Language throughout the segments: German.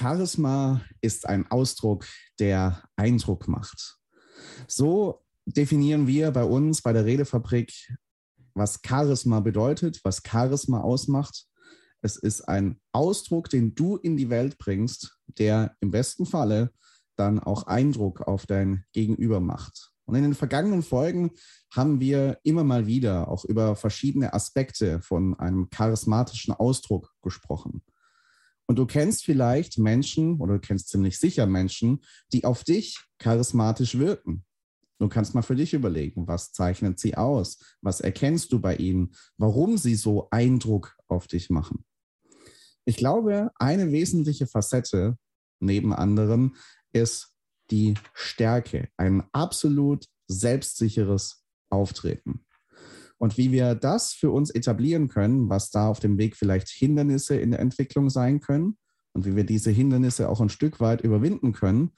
Charisma ist ein Ausdruck, der Eindruck macht. So definieren wir bei uns bei der Redefabrik, was Charisma bedeutet, was Charisma ausmacht. Es ist ein Ausdruck, den du in die Welt bringst, der im besten Falle dann auch Eindruck auf dein Gegenüber macht. Und in den vergangenen Folgen haben wir immer mal wieder auch über verschiedene Aspekte von einem charismatischen Ausdruck gesprochen. Und du kennst vielleicht Menschen oder du kennst ziemlich sicher Menschen, die auf dich charismatisch wirken. Du kannst mal für dich überlegen, was zeichnet sie aus? Was erkennst du bei ihnen? Warum sie so Eindruck auf dich machen? Ich glaube, eine wesentliche Facette neben anderen ist die Stärke, ein absolut selbstsicheres Auftreten. Und wie wir das für uns etablieren können, was da auf dem Weg vielleicht Hindernisse in der Entwicklung sein können und wie wir diese Hindernisse auch ein Stück weit überwinden können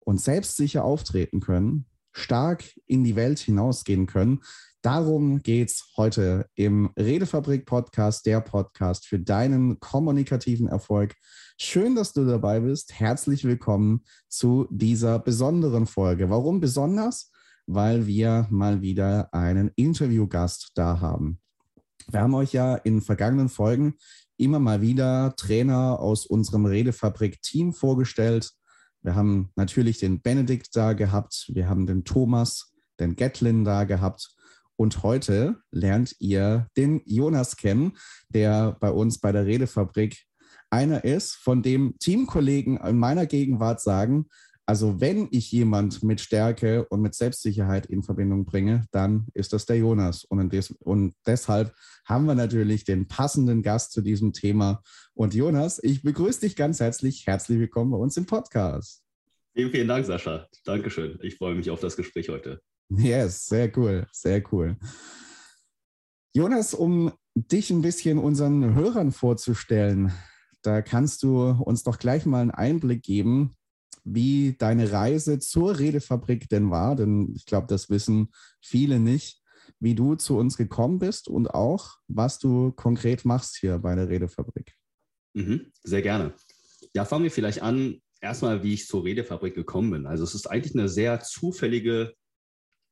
und selbstsicher auftreten können, stark in die Welt hinausgehen können, Darum geht es heute im Redefabrik-Podcast, der Podcast für deinen kommunikativen Erfolg. Schön, dass du dabei bist. Herzlich willkommen zu dieser besonderen Folge. Warum besonders? Weil wir mal wieder einen Interviewgast da haben. Wir haben euch ja in vergangenen Folgen immer mal wieder Trainer aus unserem Redefabrik-Team vorgestellt. Wir haben natürlich den Benedikt da gehabt, wir haben den Thomas, den Gatlin da gehabt und heute lernt ihr den Jonas kennen, der bei uns bei der Redefabrik einer ist, von dem Teamkollegen in meiner Gegenwart sagen, also wenn ich jemand mit Stärke und mit Selbstsicherheit in Verbindung bringe, dann ist das der Jonas. Und, des, und, deshalb haben wir natürlich den passenden Gast zu diesem Thema. Und Jonas, ich begrüße dich ganz herzlich. Herzlich willkommen bei uns im Podcast. Vielen, vielen Dank, Sascha. Dankeschön. Ich freue mich auf das Gespräch heute. Yes, sehr cool, sehr cool. Jonas, um dich ein bisschen unseren Hörern vorzustellen, da kannst du uns doch gleich mal einen Einblick geben, wie deine Reise zur Redefabrik denn war, denn ich glaube, das wissen viele nicht, wie du zu uns gekommen bist und auch, was du konkret machst hier bei der Redefabrik. Mhm, sehr gerne. Ja, fangen wir vielleicht an, erstmal, wie ich zur Redefabrik gekommen bin. Also es ist eigentlich eine sehr zufällige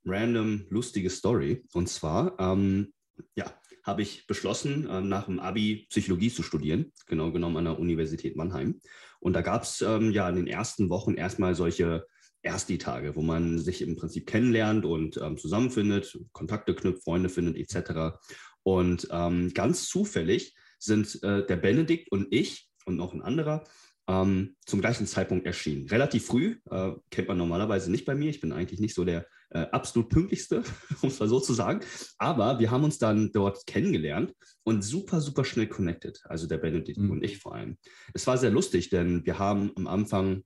random, lustige Story. Und zwar, ähm, ja, habe ich beschlossen, ähm, nach dem Abi Psychologie zu studieren, genau genommen an der Universität Mannheim. Und da gab es ähm, ja in den ersten Wochen erstmal solche Ersti-Tage, wo man sich im Prinzip kennenlernt und ähm, zusammenfindet, Kontakte knüpft, Freunde findet, etc. Und ähm, ganz zufällig sind äh, der Benedikt und ich und noch ein anderer ähm, zum gleichen Zeitpunkt erschienen. Relativ früh, äh, kennt man normalerweise nicht bei mir. Ich bin eigentlich nicht so der äh, absolut pünktlichste, um es mal so zu sagen. Aber wir haben uns dann dort kennengelernt und super, super schnell connected. Also der Benedikt mhm. und ich vor allem. Es war sehr lustig, denn wir haben am Anfang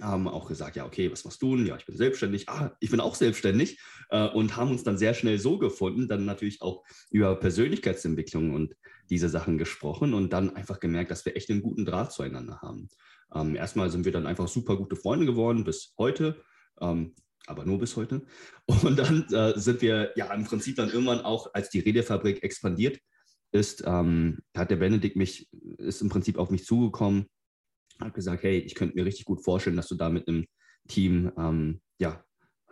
haben auch gesagt, ja, okay, was machst du denn? Ja, ich bin selbstständig. Ah, ich bin auch selbstständig äh, und haben uns dann sehr schnell so gefunden, dann natürlich auch über Persönlichkeitsentwicklung und diese Sachen gesprochen und dann einfach gemerkt, dass wir echt einen guten Draht zueinander haben. Ähm, erstmal sind wir dann einfach super gute Freunde geworden bis heute. Ähm, aber nur bis heute. Und dann äh, sind wir ja im Prinzip dann irgendwann auch, als die Redefabrik expandiert ist, ähm, hat der Benedikt mich, ist im Prinzip auf mich zugekommen, hat gesagt, hey, ich könnte mir richtig gut vorstellen, dass du da mit einem Team ähm, ja,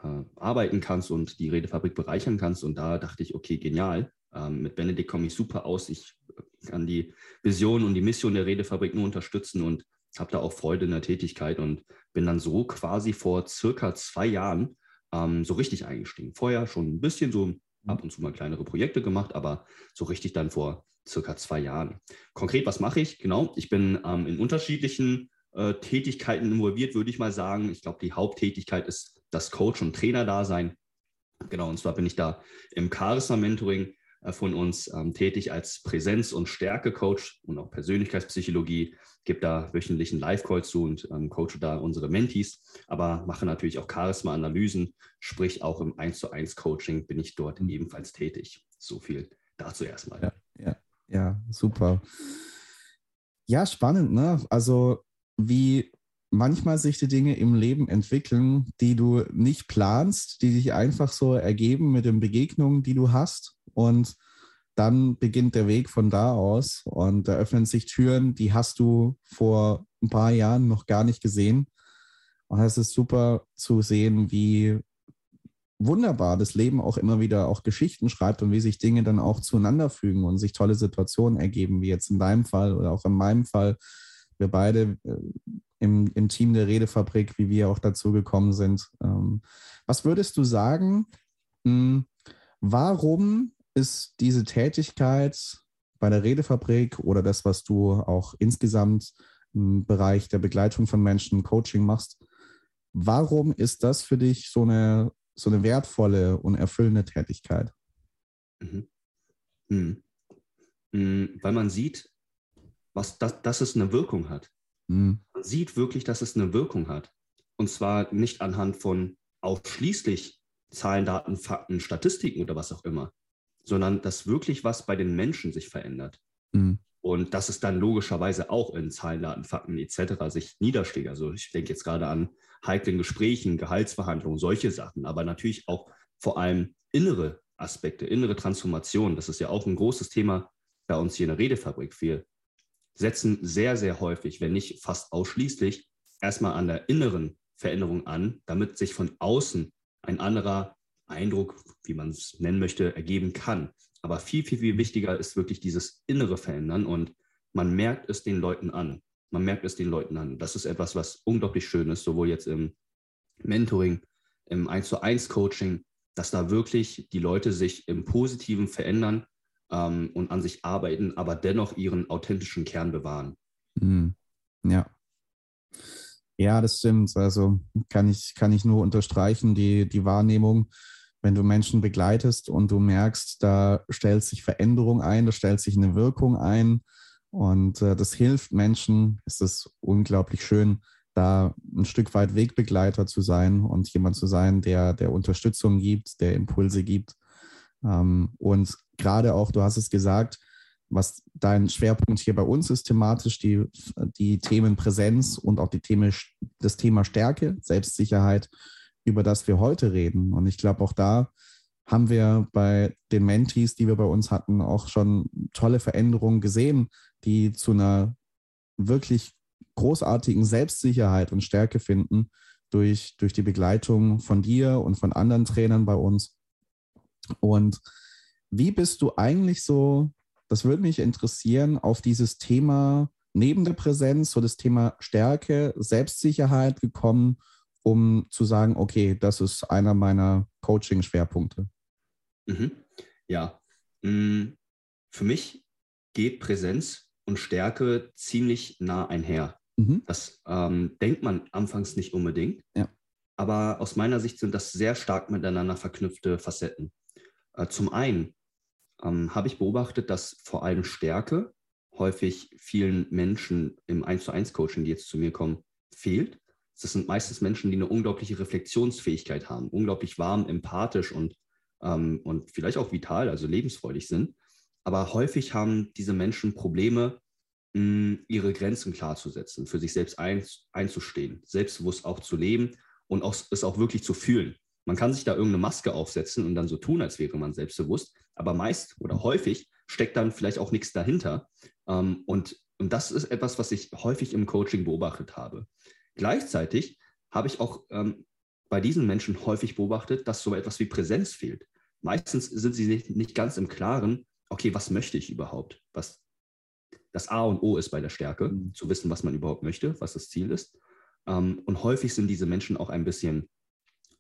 äh, arbeiten kannst und die Redefabrik bereichern kannst. Und da dachte ich, okay, genial. Ähm, mit Benedikt komme ich super aus. Ich kann die Vision und die Mission der Redefabrik nur unterstützen und habe da auch Freude in der Tätigkeit und bin dann so quasi vor circa zwei Jahren ähm, so richtig eingestiegen. Vorher schon ein bisschen so mhm. ab und zu mal kleinere Projekte gemacht, aber so richtig dann vor circa zwei Jahren. Konkret, was mache ich? Genau, ich bin ähm, in unterschiedlichen äh, Tätigkeiten involviert, würde ich mal sagen. Ich glaube, die Haupttätigkeit ist das Coach- und Trainer-Dasein. Genau, und zwar bin ich da im Charisma-Mentoring äh, von uns ähm, tätig als Präsenz- und Stärke-Coach und auch Persönlichkeitspsychologie. Gebe da wöchentlichen Live-Call zu und ähm, coache da unsere Mentees, aber mache natürlich auch Charisma-Analysen, sprich auch im 1 zu 1 Coaching bin ich dort mhm. ebenfalls tätig. So viel dazu erstmal. Ja, ja, ja, super. Ja, spannend, ne? Also wie manchmal sich die Dinge im Leben entwickeln, die du nicht planst, die sich einfach so ergeben mit den Begegnungen, die du hast. Und dann beginnt der Weg von da aus und da öffnen sich Türen, die hast du vor ein paar Jahren noch gar nicht gesehen. Und es ist super zu sehen, wie wunderbar das Leben auch immer wieder auch Geschichten schreibt und wie sich Dinge dann auch zueinander fügen und sich tolle Situationen ergeben, wie jetzt in deinem Fall oder auch in meinem Fall. Wir beide äh, im, im Team der Redefabrik, wie wir auch dazu gekommen sind. Ähm, was würdest du sagen, hm, warum ist diese Tätigkeit bei der Redefabrik oder das, was du auch insgesamt im Bereich der Begleitung von Menschen, Coaching machst, warum ist das für dich so eine, so eine wertvolle und erfüllende Tätigkeit? Mhm. Mhm. Mhm. Weil man sieht, was, dass, dass es eine Wirkung hat. Mhm. Man sieht wirklich, dass es eine Wirkung hat. Und zwar nicht anhand von ausschließlich Zahlen, Daten, Fakten, Statistiken oder was auch immer, sondern dass wirklich was bei den Menschen sich verändert. Mhm. Und dass es dann logischerweise auch in Zahlen, Daten, Fakten etc. sich niederschlägt. Also ich denke jetzt gerade an heiklen Gesprächen, Gehaltsverhandlungen, solche Sachen, aber natürlich auch vor allem innere Aspekte, innere Transformation. Das ist ja auch ein großes Thema bei uns hier in der Redefabrik. Wir setzen sehr, sehr häufig, wenn nicht fast ausschließlich, erstmal an der inneren Veränderung an, damit sich von außen ein anderer Eindruck, wie man es nennen möchte, ergeben kann. Aber viel, viel, viel wichtiger ist wirklich dieses innere Verändern und man merkt es den Leuten an. Man merkt es den Leuten an. Das ist etwas, was unglaublich schön ist, sowohl jetzt im Mentoring, im 1 zu 1 Coaching, dass da wirklich die Leute sich im Positiven verändern ähm, und an sich arbeiten, aber dennoch ihren authentischen Kern bewahren. Mhm. Ja. Ja, das stimmt. Also kann ich, kann ich nur unterstreichen, die, die Wahrnehmung, wenn du Menschen begleitest und du merkst, da stellt sich Veränderung ein, da stellt sich eine Wirkung ein und äh, das hilft Menschen, ist es unglaublich schön, da ein Stück weit Wegbegleiter zu sein und jemand zu sein, der, der Unterstützung gibt, der Impulse gibt. Ähm, und gerade auch, du hast es gesagt, was dein Schwerpunkt hier bei uns ist, thematisch die, die Themen Präsenz und auch die Themen, das Thema Stärke, Selbstsicherheit, über das wir heute reden. Und ich glaube, auch da haben wir bei den Mentees, die wir bei uns hatten, auch schon tolle Veränderungen gesehen, die zu einer wirklich großartigen Selbstsicherheit und Stärke finden durch, durch die Begleitung von dir und von anderen Trainern bei uns. Und wie bist du eigentlich so das würde mich interessieren, auf dieses Thema neben der Präsenz, so das Thema Stärke, Selbstsicherheit gekommen, um zu sagen, okay, das ist einer meiner Coaching-Schwerpunkte. Mhm. Ja, mm, für mich geht Präsenz und Stärke ziemlich nah einher. Mhm. Das ähm, denkt man anfangs nicht unbedingt. Ja. Aber aus meiner Sicht sind das sehr stark miteinander verknüpfte Facetten. Äh, zum einen ähm, habe ich beobachtet, dass vor allem Stärke häufig vielen Menschen im 1 zu 1 Coaching, die jetzt zu mir kommen, fehlt. Das sind meistens Menschen, die eine unglaubliche Reflexionsfähigkeit haben, unglaublich warm, empathisch und, ähm, und vielleicht auch vital, also lebensfreudig sind. Aber häufig haben diese Menschen Probleme, mh, ihre Grenzen klarzusetzen, für sich selbst ein, einzustehen, selbstbewusst auch zu leben und auch, es auch wirklich zu fühlen. Man kann sich da irgendeine Maske aufsetzen und dann so tun, als wäre man selbstbewusst, aber meist oder häufig steckt dann vielleicht auch nichts dahinter. Ähm, und, und das ist etwas, was ich häufig im Coaching beobachtet habe. Gleichzeitig habe ich auch ähm, bei diesen Menschen häufig beobachtet, dass so etwas wie Präsenz fehlt. Meistens sind sie nicht, nicht ganz im Klaren, okay, was möchte ich überhaupt? Was das A und O ist bei der Stärke, mhm. zu wissen, was man überhaupt möchte, was das Ziel ist. Ähm, und häufig sind diese Menschen auch ein bisschen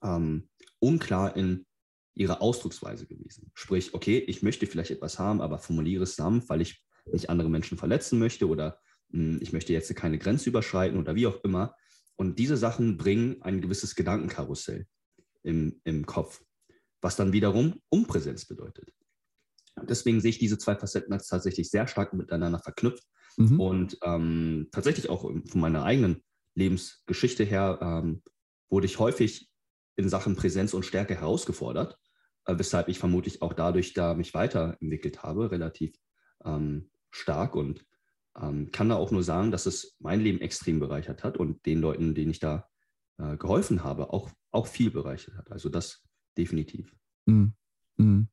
ähm, unklar in ihrer Ausdrucksweise gewesen. Sprich, okay, ich möchte vielleicht etwas haben, aber formuliere es sanft, weil ich nicht andere Menschen verletzen möchte oder mh, hm, ich möchte jetzt keine Grenze überschreiten oder wie auch immer. Und diese Sachen bringen ein gewisses Gedankenkarussell im, im Kopf, was dann wiederum Unpräsenz bedeutet. Deswegen sehe ich diese zwei Facetten als tatsächlich sehr stark miteinander verknüpft mhm. und ähm, tatsächlich auch von meiner eigenen Lebensgeschichte her ähm, wurde ich häufig in Sachen Präsenz und Stärke herausgefordert, äh, weshalb ich vermutlich auch dadurch da mich weiterentwickelt habe, relativ ähm, stark und ähm, kann da auch nur sagen, dass es mein Leben extrem bereichert hat und den Leuten, denen ich da äh, geholfen habe, auch, auch viel bereichert hat. Also das definitiv. Mhm. Mhm.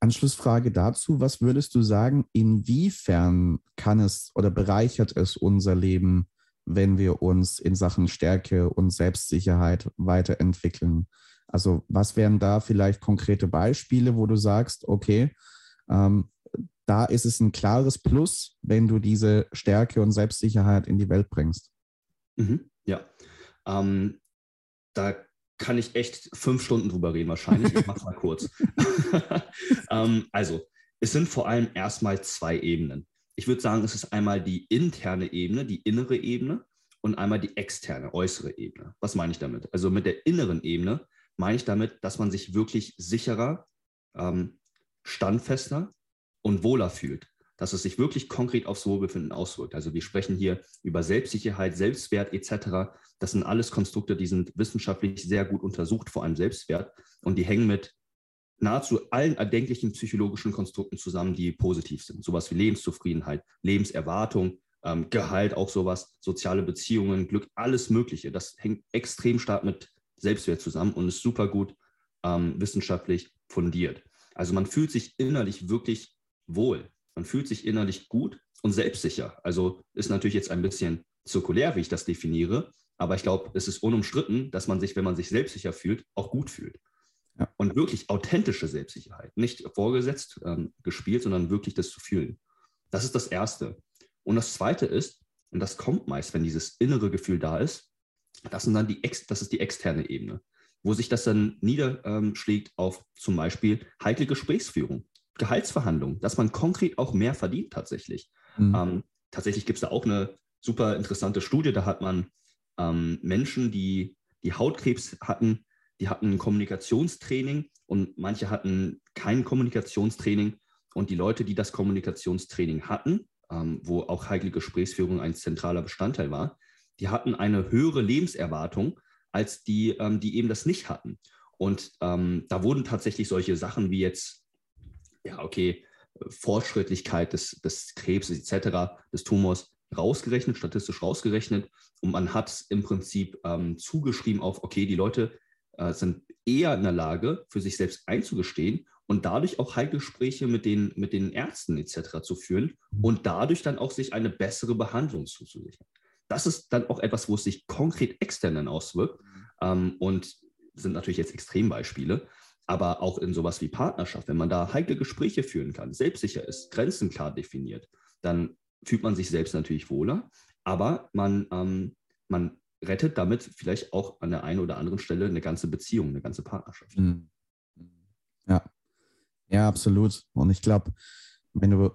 Anschlussfrage dazu, was würdest du sagen, inwiefern kann es oder bereichert es unser Leben, wenn wir uns in Sachen Stärke und Selbstsicherheit weiterentwickeln? Also was wären da vielleicht konkrete Beispiele, wo du sagst, okay, ähm, da ist es ein klares Plus, wenn du diese Stärke und Selbstsicherheit in die Welt bringst? Mhm, ja, ähm, da kann ich echt fünf Stunden drüber reden wahrscheinlich. Ich mache es mal kurz. ähm, also, es sind vor allem erstmal zwei Ebenen. Ich würde sagen, es ist einmal die interne Ebene, die innere Ebene und einmal die externe, äußere Ebene. Was meine ich damit? Also mit der inneren Ebene meine ich damit, dass man sich wirklich sicherer, ähm, standfester und wohler fühlt dass es sich wirklich konkret aufs Wohlbefinden auswirkt. Also wir sprechen hier über Selbstsicherheit, Selbstwert etc. Das sind alles Konstrukte, die sind wissenschaftlich sehr gut untersucht, vor allem Selbstwert. Und die hängen mit nahezu allen erdenklichen psychologischen Konstrukten zusammen, die positiv sind. Sowas wie Lebenszufriedenheit, Lebenserwartung, ähm, Gehalt, auch sowas, soziale Beziehungen, Glück, alles Mögliche. Das hängt extrem stark mit Selbstwert zusammen und ist super gut ähm, wissenschaftlich fundiert. Also man fühlt sich innerlich wirklich wohl. Man fühlt sich innerlich gut und selbstsicher. Also ist natürlich jetzt ein bisschen zirkulär, wie ich das definiere, aber ich glaube, es ist unumstritten, dass man sich, wenn man sich selbstsicher fühlt, auch gut fühlt. Ja. Und wirklich authentische Selbstsicherheit, nicht vorgesetzt ähm, gespielt, sondern wirklich das zu fühlen. Das ist das Erste. Und das Zweite ist, und das kommt meist, wenn dieses innere Gefühl da ist, das, sind dann die, das ist die externe Ebene, wo sich das dann niederschlägt auf zum Beispiel heikle Gesprächsführung. Gehaltsverhandlungen, dass man konkret auch mehr verdient tatsächlich. Mhm. Ähm, tatsächlich gibt es da auch eine super interessante Studie, da hat man ähm, Menschen, die, die Hautkrebs hatten, die hatten ein Kommunikationstraining und manche hatten kein Kommunikationstraining. Und die Leute, die das Kommunikationstraining hatten, ähm, wo auch heikle Gesprächsführung ein zentraler Bestandteil war, die hatten eine höhere Lebenserwartung als die, ähm, die eben das nicht hatten. Und ähm, da wurden tatsächlich solche Sachen wie jetzt ja, okay, Fortschrittlichkeit des, des Krebs etc., des Tumors rausgerechnet, statistisch rausgerechnet. Und man hat im Prinzip ähm, zugeschrieben auf, okay, die Leute äh, sind eher in der Lage, für sich selbst einzugestehen und dadurch auch Heilgespräche mit den, mit den Ärzten etc. zu führen und dadurch dann auch sich eine bessere Behandlung zuzusichern. Das ist dann auch etwas, wo es sich konkret extern dann auswirkt ähm, und sind natürlich jetzt Extrembeispiele aber auch in sowas wie Partnerschaft, wenn man da heikle Gespräche führen kann, selbstsicher ist, Grenzen klar definiert, dann fühlt man sich selbst natürlich wohler, aber man, ähm, man rettet damit vielleicht auch an der einen oder anderen Stelle eine ganze Beziehung, eine ganze Partnerschaft. Mhm. Ja, ja, absolut. Und ich glaube, wenn du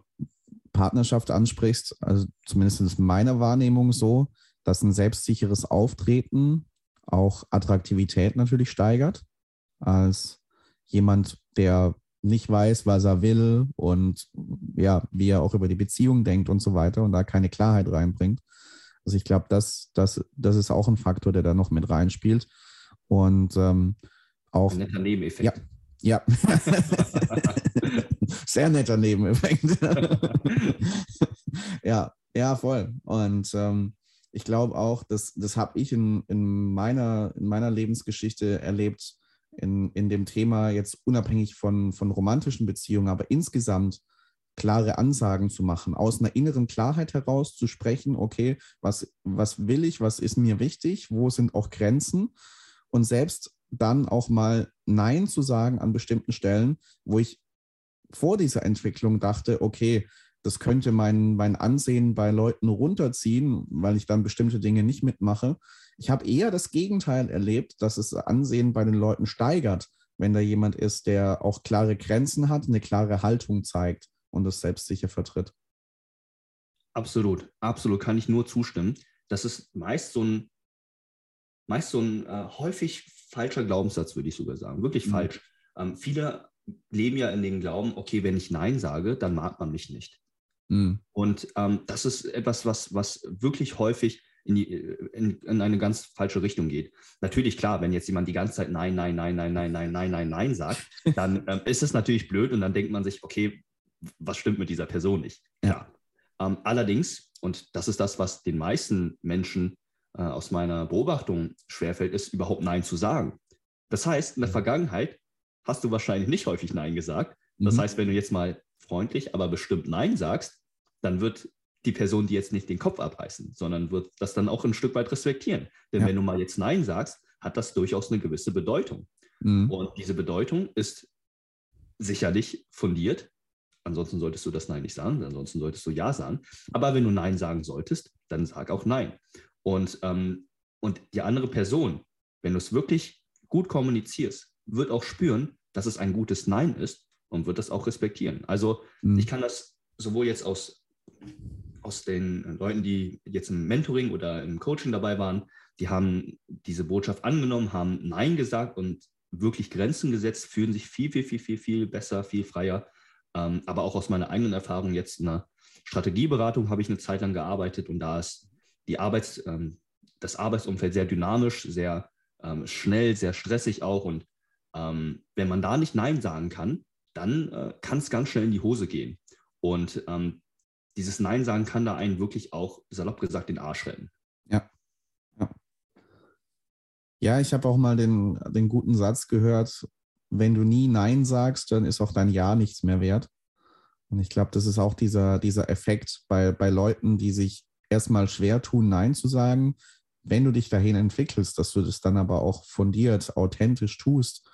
Partnerschaft ansprichst, also zumindest ist meiner Wahrnehmung so, dass ein selbstsicheres Auftreten auch Attraktivität natürlich steigert als jemand, der nicht weiß, was er will und ja, wie er auch über die Beziehung denkt und so weiter und da keine Klarheit reinbringt. Also ich glaube, das, das, das ist auch ein Faktor, der da noch mit reinspielt. Und ähm, auch. Ein netter Nebeneffekt. Ja. ja. Sehr netter Nebeneffekt. ja, ja, voll. Und ähm, ich glaube auch, das, das habe ich in, in, meiner, in meiner Lebensgeschichte erlebt, in, in dem Thema jetzt unabhängig von, von romantischen Beziehungen, aber insgesamt klare Ansagen zu machen, aus einer inneren Klarheit heraus zu sprechen, okay, was, was will ich, was ist mir wichtig, wo sind auch Grenzen und selbst dann auch mal Nein zu sagen an bestimmten Stellen, wo ich vor dieser Entwicklung dachte, okay, das könnte mein, mein Ansehen bei Leuten runterziehen, weil ich dann bestimmte Dinge nicht mitmache. Ich habe eher das Gegenteil erlebt, dass es Ansehen bei den Leuten steigert, wenn da jemand ist, der auch klare Grenzen hat, eine klare Haltung zeigt und das selbstsicher vertritt. Absolut, absolut, kann ich nur zustimmen. Das ist meist so ein, meist so ein äh, häufig falscher Glaubenssatz, würde ich sogar sagen. Wirklich mhm. falsch. Ähm, viele leben ja in dem Glauben, okay, wenn ich Nein sage, dann mag man mich nicht. Mhm. Und ähm, das ist etwas, was, was wirklich häufig in, die, in, in, eine ganz falsche Richtung geht. Natürlich, klar, wenn jetzt jemand die ganze Zeit Nein, Nein, Nein, Nein, Nein, Nein, Nein, Nein, Nein sagt, dann ähm, ist es natürlich blöd und dann denkt man sich, okay, was stimmt mit dieser Person nicht? Ja. Ähm, allerdings, und das ist das, was den meisten Menschen äh, aus meiner Beobachtung schwerfällt, ist überhaupt Nein zu sagen. Das heißt, in der Vergangenheit hast du wahrscheinlich nicht häufig Nein gesagt, Das mhm. heißt, wenn du jetzt mal freundlich, aber bestimmt Nein sagst, dann wird die Person dir jetzt nicht den Kopf abreißen, sondern wird das dann auch ein Stück weit respektieren. Denn ja. wenn du mal jetzt Nein sagst, hat das durchaus eine gewisse Bedeutung. Mhm. Und diese Bedeutung ist sicherlich fundiert. Ansonsten solltest du das Nein nicht sagen, ansonsten solltest du Ja sagen. Aber wenn du Nein sagen solltest, dann sag auch Nein. Und, ähm, und die andere Person, wenn du es wirklich gut kommunizierst, wird auch spüren, dass es ein gutes Nein ist und wird das auch respektieren. Also mhm. ich kann das sowohl jetzt aus, aus den Leuten, die jetzt im Mentoring oder im Coaching dabei waren, die haben diese Botschaft angenommen, haben Nein gesagt und wirklich Grenzen gesetzt, fühlen sich viel, viel, viel, viel, viel besser, viel freier. Ähm, aber auch aus meiner eigenen Erfahrung jetzt in der Strategieberatung habe ich eine Zeit lang gearbeitet und da ist die Arbeits, ähm, das Arbeitsumfeld sehr dynamisch, sehr ähm, schnell, sehr stressig auch. Und ähm, wenn man da nicht Nein sagen kann, dann äh, kann es ganz schnell in die Hose gehen. Und ähm, dieses Nein sagen kann da einen wirklich auch, salopp gesagt, den Arsch retten. Ja. Ja, ja ich habe auch mal den, den guten Satz gehört, wenn du nie Nein sagst, dann ist auch dein Ja nichts mehr wert. Und ich glaube, das ist auch dieser, dieser Effekt bei, bei Leuten, die sich erstmal schwer tun, Nein zu sagen. Wenn du dich dahin entwickelst, dass du das dann aber auch fundiert, authentisch tust,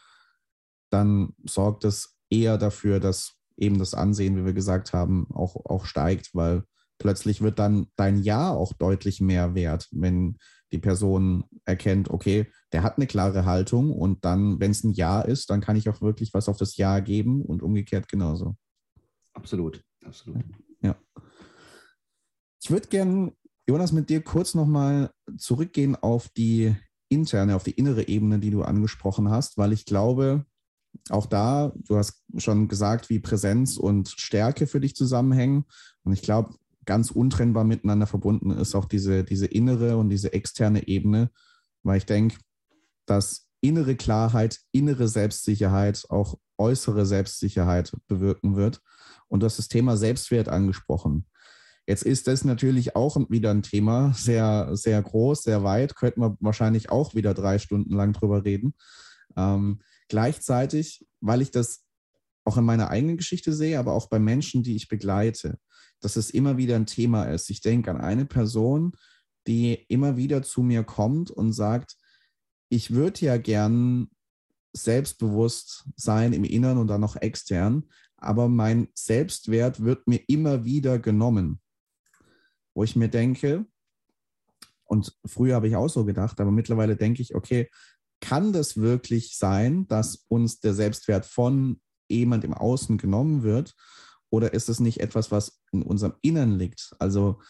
dann sorgt das eher dafür, dass eben das Ansehen, wie wir gesagt haben, auch, auch steigt, weil plötzlich wird dann dein Ja auch deutlich mehr wert, wenn die Person erkennt, okay, der hat eine klare Haltung und dann, wenn es ein Ja ist, dann kann ich auch wirklich was auf das Ja geben und umgekehrt genauso. Absolut, absolut. Ja. Ich würde gerne, Jonas, mit dir kurz nochmal zurückgehen auf die interne, auf die innere Ebene, die du angesprochen hast, weil ich glaube, auch da, du hast schon gesagt, wie Präsenz und Stärke für dich zusammenhängen. Und ich glaube, ganz untrennbar miteinander verbunden ist auch diese, diese innere und diese externe Ebene, weil ich denke, dass innere Klarheit, innere Selbstsicherheit auch äußere Selbstsicherheit bewirken wird. Und du hast das Thema Selbstwert angesprochen. Jetzt ist das natürlich auch wieder ein Thema, sehr, sehr groß, sehr weit, könnten wir wahrscheinlich auch wieder drei Stunden lang drüber reden. Ähm, gleichzeitig, weil ich das auch in meiner eigenen Geschichte sehe, aber auch bei Menschen, die ich begleite, dass es immer wieder ein Thema ist. Ich denke an eine Person, die immer wieder zu mir kommt und sagt, ich würde ja gern selbstbewusst sein im Inneren und dann noch extern, aber mein Selbstwert wird mir immer wieder genommen. Wo ich mir denke, und früher habe ich auch so gedacht, aber mittlerweile denke ich, okay, kann das wirklich sein, dass uns der Selbstwert von jemand im Außen genommen wird? Oder ist es nicht etwas, was in unserem Innern liegt? Also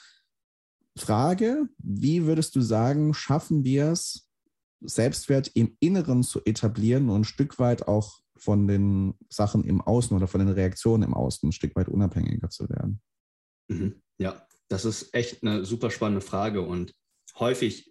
Frage, wie würdest du sagen, schaffen wir es, Selbstwert im Inneren zu etablieren und ein Stück weit auch von den Sachen im Außen oder von den Reaktionen im Außen ein Stück weit unabhängiger zu werden? Mhm. Ja, das ist echt eine super spannende Frage und häufig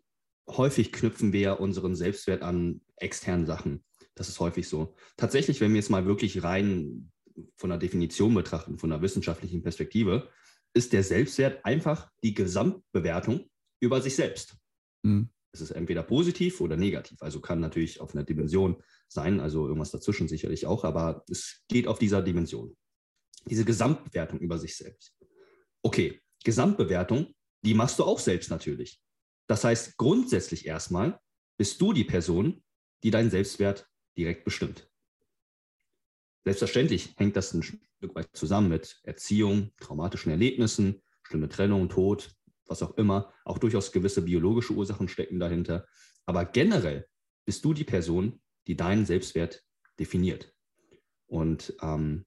häufig knüpfen wir unseren Selbstwert an externen Sachen. Das ist häufig so. Tatsächlich, wenn wir jetzt mal wirklich rein von der Definition betrachten, von der wissenschaftlichen Perspektive, ist der Selbstwert einfach die Gesamtbewertung über sich selbst. Mhm. Es ist entweder positiv oder negativ. Also kann natürlich auf einer Dimension sein, also irgendwas dazwischen sicherlich auch, aber es geht auf dieser Dimension. Diese Gesamtbewertung über sich selbst. Okay, Gesamtbewertung, die machst du auch selbst natürlich. Das heißt, grundsätzlich erstmal bist du die Person, die deinen Selbstwert direkt bestimmt. Selbstverständlich hängt das ein Stück weit zusammen mit Erziehung, traumatischen Erlebnissen, schlimme Trennung, Tod, was auch immer. Auch durchaus gewisse biologische Ursachen stecken dahinter. Aber generell bist du die Person, die deinen Selbstwert definiert. Und ähm,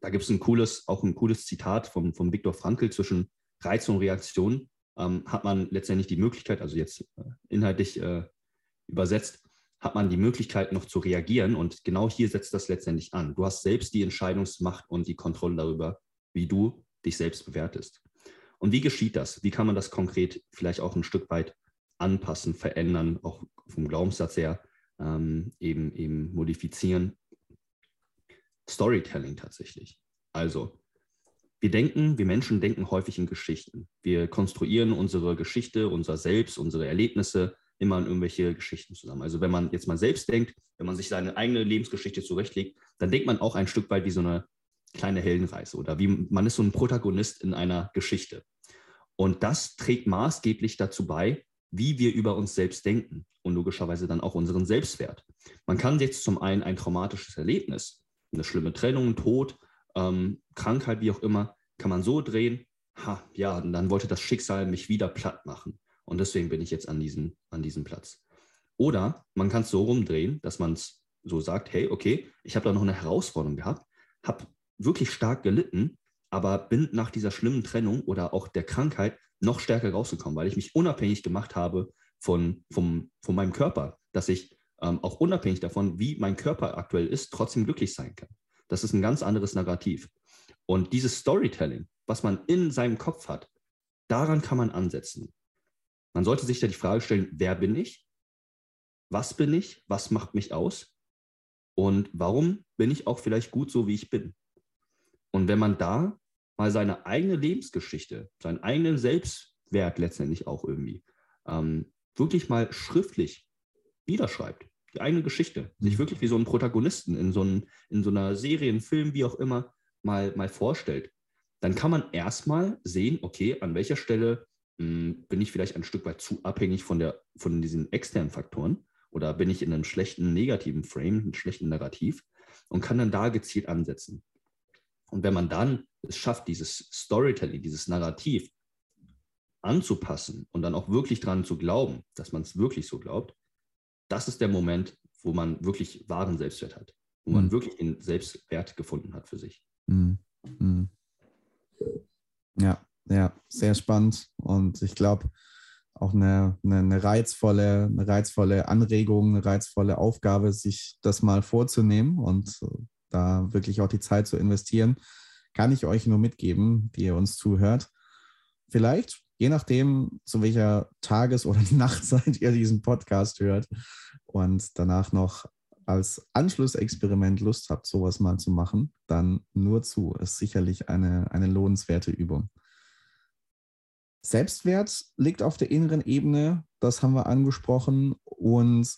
da gibt es ein cooles, auch ein cooles Zitat vom, vom Viktor Frankl zwischen Reiz und Reaktion ähm, hat man letztendlich die Möglichkeit, also jetzt äh, inhaltlich äh, übersetzt, hat man die Möglichkeit noch zu reagieren. Und genau hier setzt das letztendlich an. Du hast selbst die Entscheidungsmacht und die Kontrolle darüber, wie du dich selbst bewertest. Und wie geschieht das? Wie kann man das konkret vielleicht auch ein Stück weit anpassen, verändern, auch vom Glaubenssatz her ähm, eben, eben modifizieren? Storytelling tatsächlich. Also wir denken, wir Menschen denken häufig in Geschichten. Wir konstruieren unsere Geschichte, unser Selbst, unsere Erlebnisse immer in irgendwelche Geschichten zusammen. Also wenn man jetzt mal selbst denkt, wenn man sich seine eigene Lebensgeschichte zurechtlegt, dann denkt man auch ein Stück weit wie so eine kleine Heldenreise oder wie man ist so ein Protagonist in einer Geschichte. Und das trägt maßgeblich dazu bei, wie wir über uns selbst denken und logischerweise dann auch unseren Selbstwert. Man kann jetzt zum einen ein traumatisches Erlebnis, eine schlimme Trennung, Tod, ähm, Krankheit, wie auch immer, kann man so drehen, ha, ja, dann wollte das Schicksal mich wieder platt machen. Und deswegen bin ich jetzt an diesem, an diesem Platz. Oder man kann es so rumdrehen, dass man es so sagt, hey, okay, ich habe da noch eine Herausforderung gehabt, habe wirklich stark gelitten, aber bin nach dieser schlimmen Trennung oder auch der Krankheit noch stärker rausgekommen, weil ich mich unabhängig gemacht habe von, vom, von meinem Körper, dass ich ähm, auch unabhängig davon, wie mein Körper aktuell ist, trotzdem glücklich sein kann. Das ist ein ganz anderes Narrativ. Und dieses Storytelling, was man in seinem Kopf hat, daran kann man ansetzen. Man sollte sich da die Frage stellen, wer bin ich? Was bin ich? Was macht mich aus? Und warum bin ich auch vielleicht gut so, wie ich bin? Und wenn man da mal seine eigene Lebensgeschichte, seinen eigenen Selbstwert letztendlich auch irgendwie ähm, wirklich mal schriftlich niederschreibt, die eigene Geschichte, sich mhm. wirklich wie so einen Protagonisten in so, einen, in so einer Serie, einem Film, wie auch immer, mal, mal vorstellt, dann kann man erstmal sehen, okay, an welcher Stelle mh, hm, bin ich vielleicht ein Stück weit zu abhängig von, der, von diesen externen Faktoren oder bin ich in einem schlechten negativen Frame, einem schlechten Narrativ und kann dann da gezielt ansetzen. Und wenn man dann es schafft, dieses Storytelling, dieses Narrativ anzupassen und dann auch wirklich dran zu glauben, dass man es wirklich so glaubt, das ist der Moment, wo man wirklich wahren Selbstwert hat, wo man mhm. wirklich den Selbstwert gefunden hat für sich. Mhm. Mhm. Ja, ja, sehr spannend und ich glaube auch eine, eine, eine, reizvolle, eine reizvolle Anregung, eine reizvolle Aufgabe, sich das mal vorzunehmen und da wirklich auch die Zeit zu investieren, kann ich euch nur mitgeben, die ihr uns zuhört. Vielleicht, je nachdem, zu welcher Tages- oder Nachtzeit ihr diesen Podcast hört und danach noch als Anschlussexperiment Lust habt, sowas mal zu machen, dann nur zu. Ist sicherlich eine, eine lohnenswerte Übung. Selbstwert liegt auf der inneren Ebene, das haben wir angesprochen. Und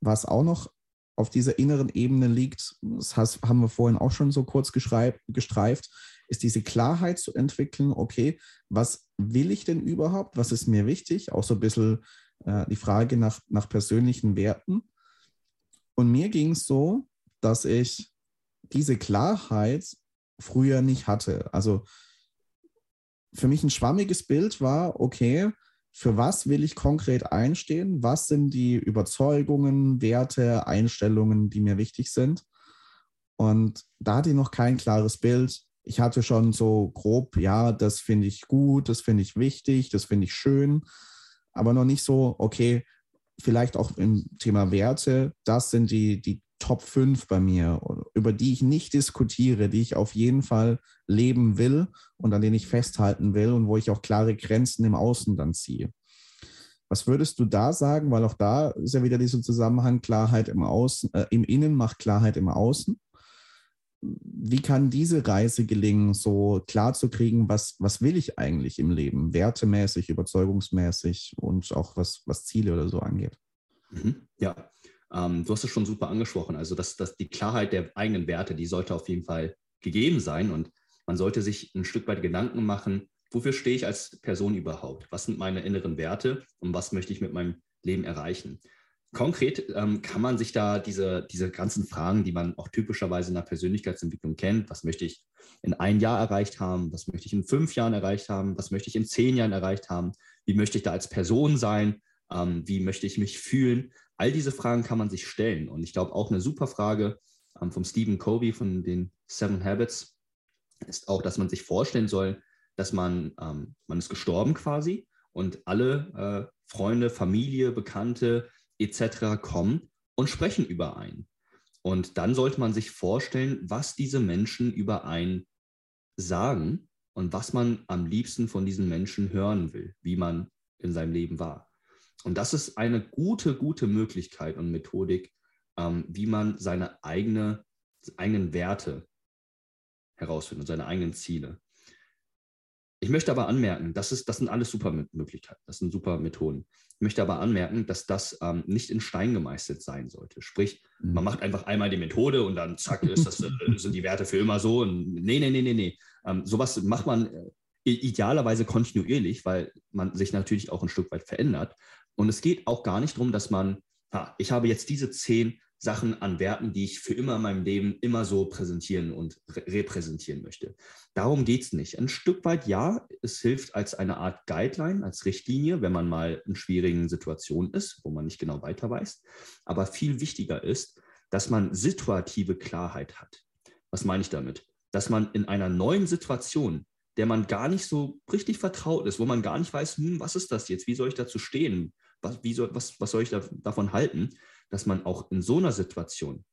was auch noch auf dieser inneren Ebene liegt, das haben wir vorhin auch schon so kurz gestreift, ist diese Klarheit zu entwickeln, okay, was will ich denn überhaupt, was ist mir wichtig, auch so ein bisschen äh, die Frage nach, nach persönlichen Werten. Und mir ging es so, dass ich diese Klarheit früher nicht hatte. Also für mich ein schwammiges Bild war, okay, für was will ich konkret einstehen? Was sind die Überzeugungen, Werte, Einstellungen, die mir wichtig sind? Und da hatte ich noch kein klares Bild. Ich hatte schon so grob, ja, das finde ich gut, das finde ich wichtig, das finde ich schön, aber noch nicht so, okay, vielleicht auch im Thema Werte, das sind die, die Top 5 bei mir, über die ich nicht diskutiere, die ich auf jeden Fall leben will und an denen ich festhalten will und wo ich auch klare Grenzen im Außen dann ziehe. Was würdest du da sagen? Weil auch da ist ja wieder dieser Zusammenhang Klarheit im Außen, äh, im Innen macht Klarheit im Außen. Wie kann diese Reise gelingen, so klar zu kriegen, was, was will ich eigentlich im Leben, wertemäßig, überzeugungsmäßig und auch was, was Ziele oder so angeht? Mhm. Ja, ähm, du hast es schon super angesprochen. Also, dass, dass die Klarheit der eigenen Werte, die sollte auf jeden Fall gegeben sein. Und man sollte sich ein Stück weit Gedanken machen, wofür stehe ich als Person überhaupt? Was sind meine inneren Werte und was möchte ich mit meinem Leben erreichen? Konkret ähm, kann man sich da diese, diese ganzen Fragen, die man auch typischerweise in der Persönlichkeitsentwicklung kennt, was möchte ich in ein Jahr erreicht haben, was möchte ich in fünf Jahren erreicht haben, was möchte ich in zehn Jahren erreicht haben, wie möchte ich da als Person sein, ähm, wie möchte ich mich fühlen, All diese Fragen kann man sich stellen. Und ich glaube, auch eine super Frage ähm, vom Stephen Covey von den Seven Habits ist auch, dass man sich vorstellen soll, dass man, ähm, man ist gestorben quasi und alle äh, Freunde, Familie, Bekannte etc. kommen und sprechen über einen. Und dann sollte man sich vorstellen, was diese Menschen über einen sagen und was man am liebsten von diesen Menschen hören will, wie man in seinem Leben war. Und das ist eine gute, gute Möglichkeit und Methodik, ähm, wie man seine eigene, eigenen Werte herausfindet und seine eigenen Ziele. Ich möchte aber anmerken, das, ist, das sind alles super Möglichkeiten, das sind super Methoden. Ich möchte aber anmerken, dass das ähm, nicht in Stein gemeißelt sein sollte. Sprich, mhm. man macht einfach einmal die Methode und dann zack, ist das, äh, sind die Werte für immer so. Und nee, nee, nee, nee, nee. Ähm, sowas macht man äh, idealerweise kontinuierlich, weil man sich natürlich auch ein Stück weit verändert. Und es geht auch gar nicht darum, dass man, ha, ich habe jetzt diese zehn Sachen an Werten, die ich für immer in meinem Leben immer so präsentieren und re repräsentieren möchte. Darum geht es nicht. Ein Stück weit ja, es hilft als eine Art Guideline, als Richtlinie, wenn man mal in schwierigen Situationen ist, wo man nicht genau weiter weiß. Aber viel wichtiger ist, dass man situative Klarheit hat. Was meine ich damit? Dass man in einer neuen Situation, der man gar nicht so richtig vertraut ist, wo man gar nicht weiß, hm, was ist das jetzt, wie soll ich dazu stehen, was, soll, was, was soll ich da, davon halten, dass man auch in so einer Situation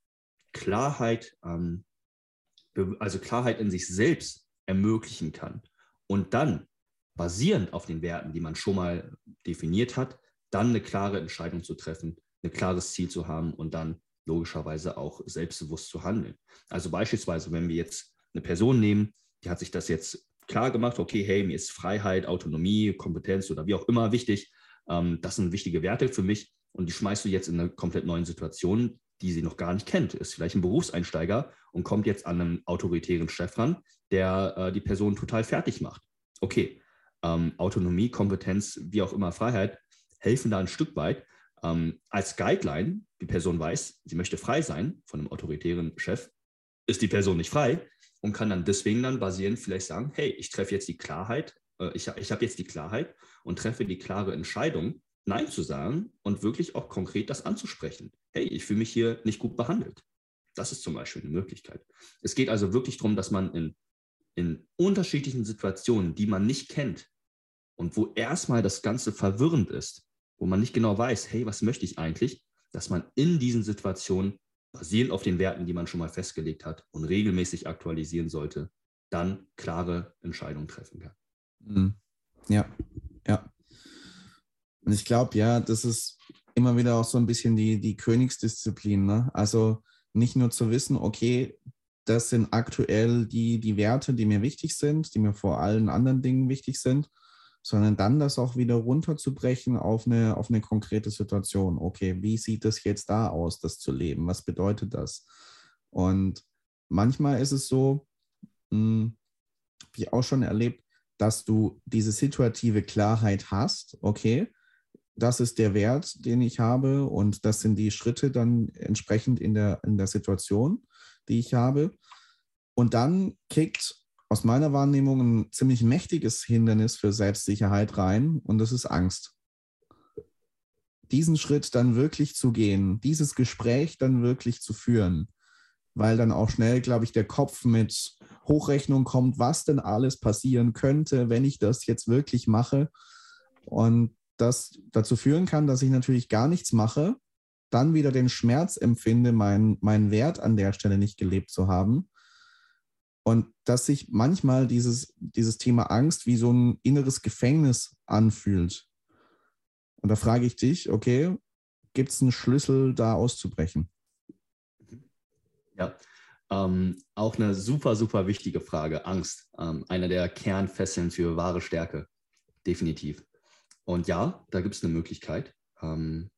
Klarheit, ähm, also Klarheit in sich selbst ermöglichen kann und dann basierend auf den Werten, die man schon mal definiert hat, dann eine klare Entscheidung zu treffen, ein klares Ziel zu haben und dann logischerweise auch selbstbewusst zu handeln. Also beispielsweise, wenn wir jetzt eine Person nehmen, die hat sich das jetzt klar gemacht, okay, hey, mir ist Freiheit, Autonomie, Kompetenz oder wie auch immer wichtig. Ähm, das sind wichtige Werte für mich. Und die schmeißt du jetzt in eine komplett neuen Situation, die sie noch gar nicht kennt. Ist vielleicht ein Berufseinsteiger und kommt jetzt an einen autoritären Chef ran, der äh, die Person total fertig macht. Okay, ähm, Autonomie, Kompetenz, wie auch immer, Freiheit helfen da ein Stück weit. Ähm, als Guideline, die Person weiß, sie möchte frei sein von einem autoritären Chef, ist die Person nicht frei und kann dann deswegen dann basierend vielleicht sagen, hey, ich treffe jetzt die Klarheit, äh, ich, ich habe jetzt die Klarheit und treffe die klare Entscheidung, Nein zu sagen und wirklich auch konkret das anzusprechen. Hey, ich fühle mich hier nicht gut behandelt. Das ist zum Beispiel eine Möglichkeit. Es geht also wirklich darum, dass man in, in unterschiedlichen Situationen, die man nicht kennt und wo erstmal das Ganze verwirrend ist, wo man nicht genau weiß, hey, was möchte ich eigentlich, dass man in diesen Situationen, basierend auf den Werten, die man schon mal festgelegt hat und regelmäßig aktualisieren sollte, dann klare Entscheidungen treffen kann. Mhm. Ja, ja. Und ich glaube, ja, das ist immer wieder auch so ein bisschen die, die Königsdisziplin. Ne? Also nicht nur zu wissen, okay, das sind aktuell die, die Werte, die mir wichtig sind, die mir vor allen anderen Dingen wichtig sind, sondern dann das auch wieder runterzubrechen auf eine, auf eine konkrete Situation. Okay, wie sieht es jetzt da aus, das zu leben? Was bedeutet das? Und manchmal ist es so, hm, wie auch schon erlebt, dass du diese situative Klarheit hast, okay, das ist der Wert, den ich habe und das sind die Schritte dann entsprechend in der, in der Situation, die ich habe. Und dann kickt aus meiner Wahrnehmung ein ziemlich mächtiges Hindernis für Selbstsicherheit rein und das ist Angst. Diesen Schritt dann wirklich zu gehen, dieses Gespräch dann wirklich zu führen, weil dann auch schnell, glaube ich, der Kopf mit Hochrechnung kommt, was denn alles passieren könnte, wenn ich das jetzt wirklich mache. Und das dazu führen kann, dass ich natürlich gar nichts mache, dann wieder den Schmerz empfinde, meinen mein Wert an der Stelle nicht gelebt zu haben. Und dass sich manchmal dieses, dieses Thema Angst wie so ein inneres Gefängnis anfühlt. Und da frage ich dich, okay, gibt es einen Schlüssel, da auszubrechen? Ja, ähm, auch eine super, super wichtige Frage. Angst, ähm, einer der Kernfesseln für wahre Stärke. Definitiv. Und ja, da gibt es eine Möglichkeit. Ähm,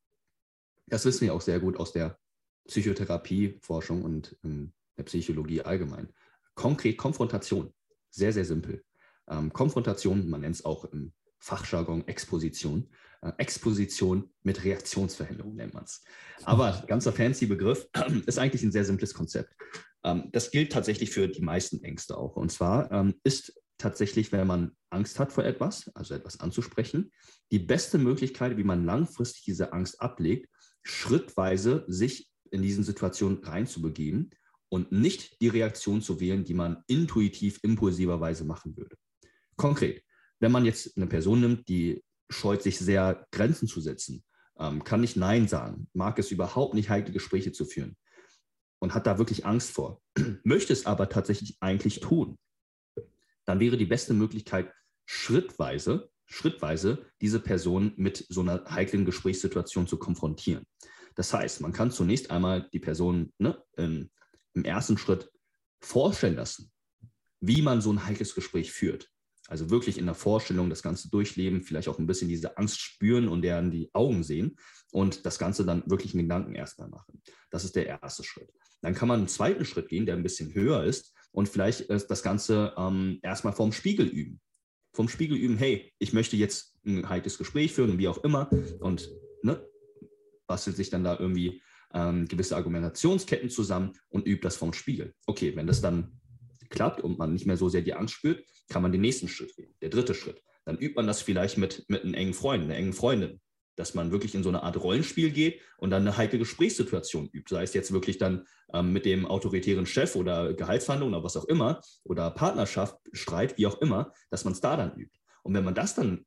das wissen wir auch sehr gut aus der Psychotherapieforschung und ähm, der Psychologie allgemein. Konkret Konfrontation, sehr, sehr simpel. Ähm, Konfrontation, man nennt es auch im Fachjargon Exposition. Äh, Exposition mit Reaktionsverhinderung nennt man es. Aber ganzer fancy Begriff ist eigentlich ein sehr simples Konzept. Ähm, das gilt tatsächlich für die meisten Ängste auch. Und zwar ähm, ist tatsächlich, wenn man Angst hat vor etwas, also etwas anzusprechen, die beste Möglichkeit, wie man langfristig diese Angst ablegt, schrittweise sich in diesen Situationen reinzubegeben und nicht die Reaktion zu wählen, die man intuitiv, impulsiverweise machen würde. Konkret, wenn man jetzt eine Person nimmt, die scheut sich sehr, Grenzen zu setzen, ähm, kann nicht Nein sagen, mag es überhaupt nicht, heikle Gespräche zu führen und hat da wirklich Angst vor, möchte es aber tatsächlich eigentlich tun, dann wäre die beste Möglichkeit, schrittweise, schrittweise diese Person mit so einer heiklen Gesprächssituation zu konfrontieren. Das heißt, man kann zunächst einmal die Person ne, im, im ersten Schritt vorstellen lassen, wie man so ein heikles Gespräch führt. Also wirklich in der Vorstellung das Ganze durchleben, vielleicht auch ein bisschen diese Angst spüren und deren die Augen sehen und das Ganze dann wirklich in Gedanken erstmal machen. Das ist der erste Schritt. Dann kann man einen zweiten Schritt gehen, der ein bisschen höher ist und vielleicht das Ganze ähm, erstmal vorm Spiegel üben. Vom Spiegel üben, hey, ich möchte jetzt ein heikles Gespräch führen, wie auch immer und ne, bastelt sich dann da irgendwie ähm, gewisse Argumentationsketten zusammen und übt das vom Spiegel. Okay, wenn das dann klappt und man nicht mehr so sehr die Angst spürt, kann man den nächsten Schritt gehen, der dritte Schritt. Dann übt man das vielleicht mit, mit einem engen Freund, einer engen Freundin, dass man wirklich in so eine Art Rollenspiel geht und dann eine heikle Gesprächssituation übt. Sei es jetzt wirklich dann ähm, mit dem autoritären Chef oder Gehaltsverhandlungen oder was auch immer oder Partnerschaft, Streit, wie auch immer, dass man es da dann übt. Und wenn man das dann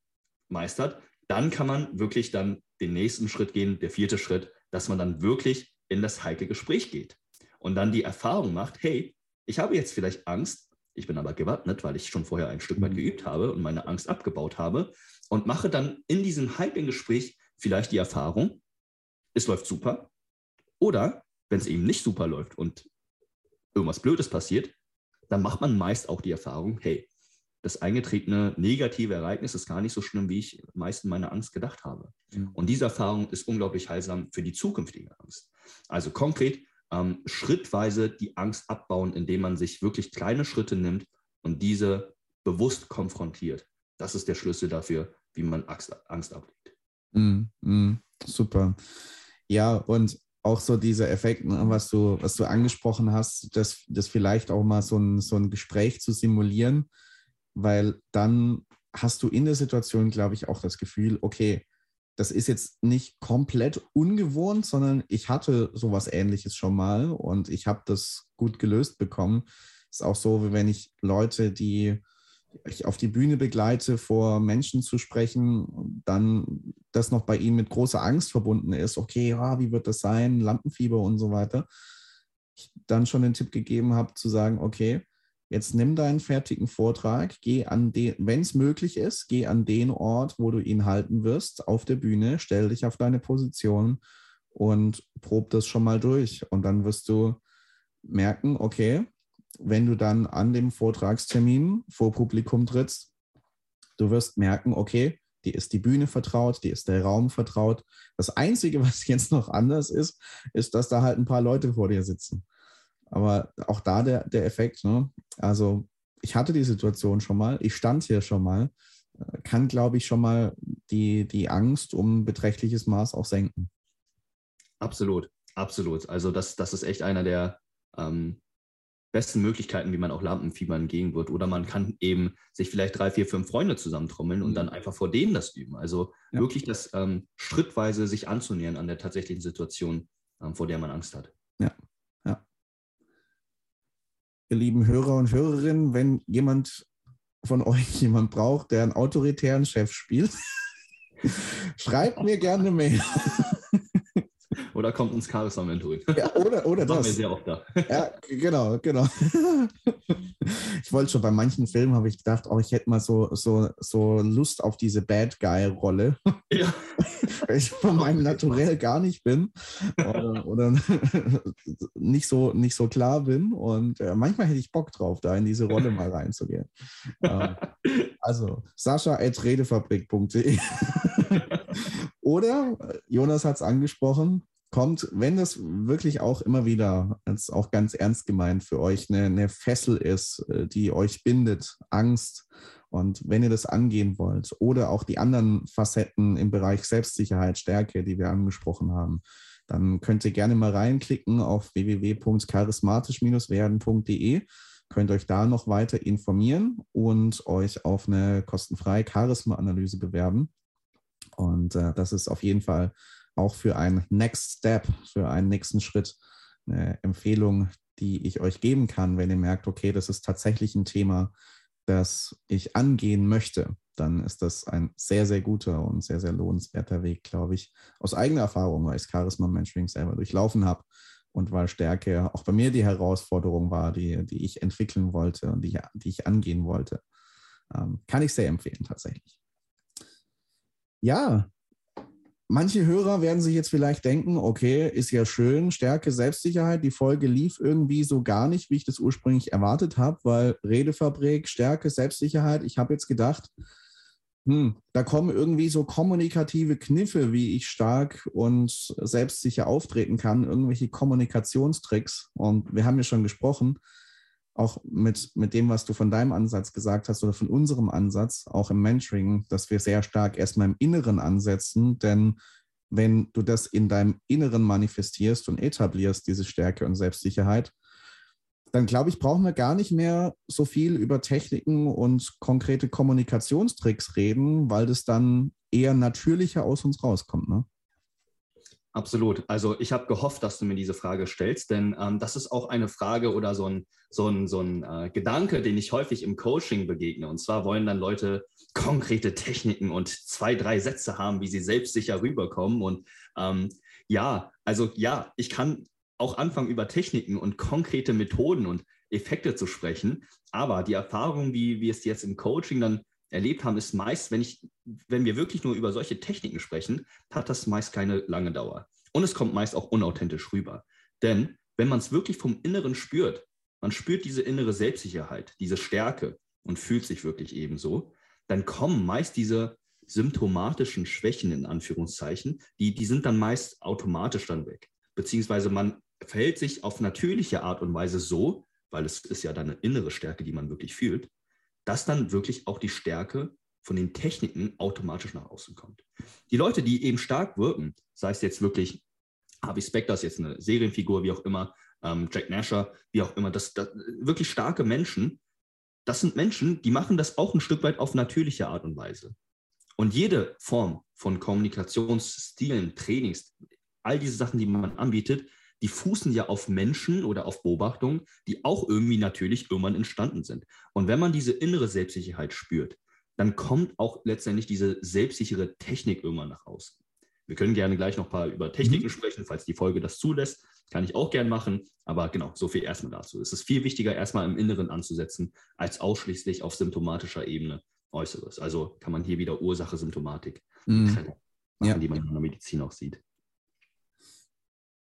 meistert, dann kann man wirklich dann den nächsten Schritt gehen, der vierte Schritt, dass man dann wirklich in das heikle Gespräch geht und dann die Erfahrung macht, hey, ich habe jetzt vielleicht Angst, ich bin aber gewappnet, weil ich schon vorher ein Stück weit mhm. geübt habe und meine Angst abgebaut habe und mache dann in diesem heiklen Gespräch vielleicht die Erfahrung, es läuft super. Oder wenn es eben nicht super läuft und irgendwas Blödes passiert, dann macht man meist auch die Erfahrung, hey, das eingetretene negative Ereignis ist gar nicht so schlimm, wie ich meist in meiner Angst gedacht habe. Mhm. Und diese Erfahrung ist unglaublich heilsam für die zukünftige Angst. Also konkret ähm, schrittweise die Angst abbauen, indem man sich wirklich kleine Schritte nimmt und diese bewusst konfrontiert. Das ist der Schlüssel dafür, wie man Angst, ablegt. Mm, mm, super. Ja, und auch so dieser Effekt, ne, was du, was du angesprochen hast, das, das vielleicht auch mal so ein, so ein Gespräch zu simulieren, weil dann hast du in der Situation, glaube ich, auch das Gefühl, okay, das ist jetzt nicht komplett ungewohnt, sondern ich hatte sowas ähnliches schon mal und ich habe das gut gelöst bekommen. Ist auch so, wie wenn ich Leute, die ich auf die Bühne begleite, vor Menschen zu sprechen, dann das noch bei ihnen mit großer Angst verbunden ist. Okay, ja, wie wird das sein? Lampenfieber und so weiter. Ich dann schon den Tipp gegeben habe, zu sagen, okay, Jetzt nimm deinen fertigen Vortrag, geh an den, wenn es möglich ist, geh an den Ort, wo du ihn halten wirst, auf der Bühne, stell dich auf deine Position und prob das schon mal durch. Und dann wirst du merken, okay, wenn du dann an dem Vortragstermin vor Publikum trittst, du wirst merken, okay, die ist die Bühne vertraut, die ist der Raum vertraut. Das Einzige, was jetzt noch anders ist, ist, dass da halt ein paar Leute vor dir sitzen. Aber auch da der, der Effekt, ne? also ich hatte die Situation schon mal, ich stand hier schon mal, kann, glaube ich, schon mal die, die Angst um beträchtliches Maß auch senken. Absolut, absolut. Also das, das ist echt einer der ähm, besten Möglichkeiten, wie man auch Lampenfieber entgegen wird. Oder man kann eben sich vielleicht drei, vier, fünf Freunde zusammentrommeln und mhm. dann einfach vor denen das üben. Also ja. wirklich das ähm, schrittweise sich anzunähern an der tatsächlichen Situation, ähm, vor der man Angst hat. Ja, ihr lieben Hörer und Hörerinnen, wenn jemand von euch jemand braucht, der einen autoritären Chef spielt, schreibt mir gerne eine Mail. Oder kommt ins Charisma Mentoring. Ja, oder, oder das. Machen wir sehr oft da. Ja, genau, genau. Ich wollte schon bei manchen Filmen habe ich gedacht, oh, ich hätte mal so, so, so Lust auf diese Bad Guy-Rolle. Ja. Weil ich von meinem Naturell gar nicht bin oder, oder nicht, so, nicht so klar bin. Und äh, manchmal hätte ich Bock drauf, da in diese Rolle mal reinzugehen. Ähm, also, sascha.redefabrik.de Oder, Jonas hat es angesprochen, kommt, wenn das wirklich auch immer wieder, jetzt auch ganz ernst gemeint für euch, eine, eine Fessel ist, äh, die euch bindet, Angst, und wenn ihr das angehen wollt oder auch die anderen Facetten im Bereich Selbstsicherheit, Stärke, die wir angesprochen haben, dann könnt ihr gerne mal reinklicken auf www.charismatisch-werden.de, könnt euch da noch weiter informieren und euch auf eine kostenfreie Charisma-Analyse bewerben. Und äh, das ist auf jeden Fall auch für einen Next Step, für einen nächsten Schritt eine Empfehlung, die ich euch geben kann, wenn ihr merkt, okay, das ist tatsächlich ein Thema, das ich angehen möchte, dann ist das ein sehr, sehr guter und sehr, sehr lohnenswerter Weg, glaube ich, aus eigener Erfahrung, weil ich Charisma Mentoring selber durchlaufen habe und weil Stärke auch bei mir die Herausforderung war, die, die ich entwickeln wollte und die, die ich angehen wollte. Ähm, kann ich sehr empfehlen, tatsächlich. Ja, manche Hörer werden sich jetzt vielleicht denken, okay, ist ja schön, Stärke, Selbstsicherheit. Die Folge lief irgendwie so gar nicht, wie ich das ursprünglich erwartet habe, weil Redefabrik, Stärke, Selbstsicherheit. Ich habe jetzt gedacht, hm, da kommen irgendwie so kommunikative Kniffe, wie ich stark und selbstsicher auftreten kann, irgendwelche Kommunikationstricks. Und wir haben ja schon gesprochen, auch mit, mit dem, was du von deinem Ansatz gesagt hast oder von unserem Ansatz, auch im Mentoring, dass wir sehr stark erstmal im Inneren ansetzen. Denn wenn du das in deinem Inneren manifestierst und etablierst, diese Stärke und Selbstsicherheit, dann glaube ich, brauchen wir gar nicht mehr so viel über Techniken und konkrete Kommunikationstricks reden, weil das dann eher natürlicher aus uns rauskommt. Ne? Absolut. Also ich habe gehofft, dass du mir diese Frage stellst, denn ähm, das ist auch eine Frage oder so ein, so ein, so ein äh, Gedanke, den ich häufig im Coaching begegne. Und zwar wollen dann Leute konkrete Techniken und zwei, drei Sätze haben, wie sie selbstsicher rüberkommen. Und ähm, ja, also ja, ich kann auch anfangen, über Techniken und konkrete Methoden und Effekte zu sprechen. Aber die Erfahrung, wie wir es jetzt im Coaching dann erlebt haben, ist meist, wenn, ich, wenn wir wirklich nur über solche Techniken sprechen, hat das meist keine lange Dauer. Und es kommt meist auch unauthentisch rüber. Denn wenn man es wirklich vom Inneren spürt, man spürt diese innere Selbstsicherheit, diese Stärke und fühlt sich wirklich ebenso, dann kommen meist diese symptomatischen Schwächen in Anführungszeichen, die, die sind dann meist automatisch dann weg. Beziehungsweise man verhält sich auf natürliche Art und Weise so, weil es ist ja dann eine innere Stärke, die man wirklich fühlt, dass dann wirklich auch die Stärke von den Techniken automatisch nach außen kommt. Die Leute, die eben stark wirken, sei es jetzt wirklich Harvey Specter, ist jetzt eine Serienfigur, wie auch immer, ähm, Jack Nasher, wie auch immer, das, das, wirklich starke Menschen, das sind Menschen, die machen das auch ein Stück weit auf natürliche Art und Weise. Und jede Form von Kommunikationsstilen, Trainings, all diese Sachen, die man anbietet, die fußen ja auf Menschen oder auf Beobachtungen, die auch irgendwie natürlich irgendwann entstanden sind. Und wenn man diese innere Selbstsicherheit spürt, dann kommt auch letztendlich diese selbstsichere Technik irgendwann nach außen. Wir können gerne gleich noch ein paar über Techniken mhm. sprechen, falls die Folge das zulässt. Kann ich auch gern machen. Aber genau, so viel erstmal dazu. Es ist viel wichtiger, erstmal im Inneren anzusetzen, als ausschließlich auf symptomatischer Ebene Äußeres. Also kann man hier wieder Ursache, Symptomatik mhm. trennen, ja. die man in der Medizin auch sieht.